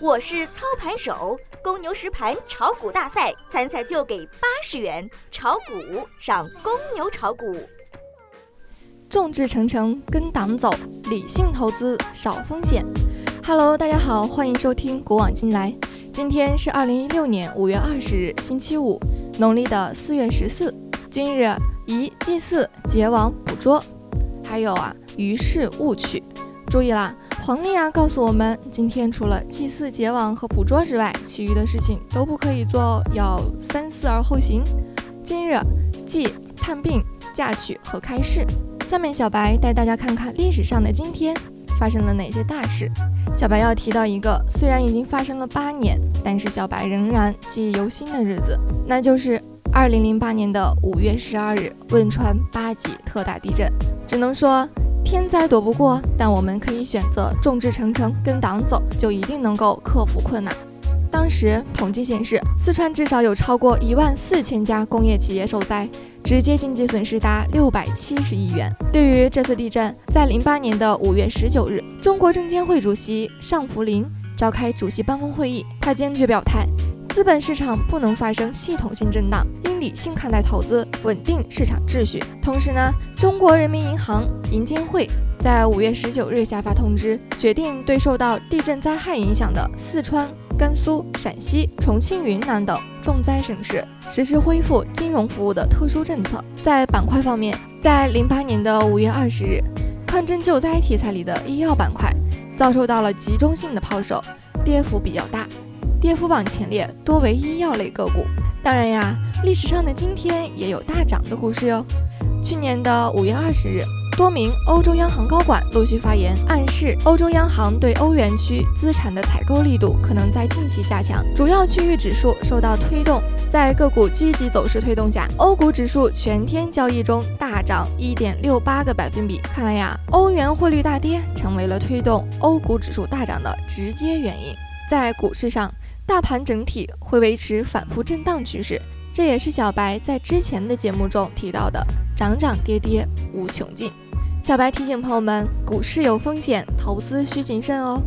我是操盘手，公牛实盘炒股大赛参赛就给八十元，炒股上公牛炒股。众志成城跟党走，理性投资少风险。Hello，大家好，欢迎收听古往今来。今天是二零一六年五月二十日，星期五，农历的四月十四。今日宜祭祀、结网、捕捉，还有啊，于事勿取。注意啦！黄历啊，告诉我们，今天除了祭祀、结网和捕捉之外，其余的事情都不可以做哦，要三思而后行。今日忌探病、嫁娶和开市。下面小白带大家看看历史上的今天发生了哪些大事。小白要提到一个，虽然已经发生了八年，但是小白仍然记忆犹新的日子，那就是二零零八年的五月十二日，汶川八级特大地震。只能说。天灾躲不过，但我们可以选择众志成城，跟党走，就一定能够克服困难。当时统计显示，四川至少有超过一万四千家工业企业受灾，直接经济损失达六百七十亿元。对于这次地震，在零八年的五月十九日，中国证监会主席尚福林召开主席办公会议，他坚决表态。资本市场不能发生系统性震荡，理性看待投资，稳定市场秩序。同时呢，中国人民银行、银监会在五月十九日下发通知，决定对受到地震灾害影响的四川、甘肃、陕西、重庆、云南等重灾省市实施恢复金融服务的特殊政策。在板块方面，在零八年的五月二十日，抗震救灾题材里的医药板块遭受到了集中性的抛售，跌幅比较大。跌幅榜前列多为医药类个股。当然呀，历史上的今天也有大涨的故事哟。去年的五月二十日，多名欧洲央行高管陆续发言，暗示欧洲央行对欧元区资产的采购力度可能在近期加强。主要区域指数受到推动，在个股积极走势推动下，欧股指数全天交易中大涨一点六八个百分比。看来呀，欧元汇率大跌成为了推动欧股指数大涨的直接原因。在股市上。大盘整体会维持反复震荡趋势，这也是小白在之前的节目中提到的“涨涨跌跌无穷尽”。小白提醒朋友们，股市有风险，投资需谨慎哦。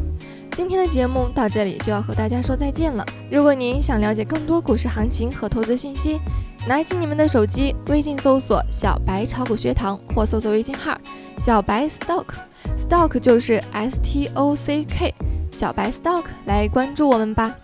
今天的节目到这里就要和大家说再见了。如果您想了解更多股市行情和投资信息，拿起你们的手机，微信搜索“小白炒股学堂”或搜索微信号“小白 stock”，stock 就是 S T O C K，小白 stock 来关注我们吧。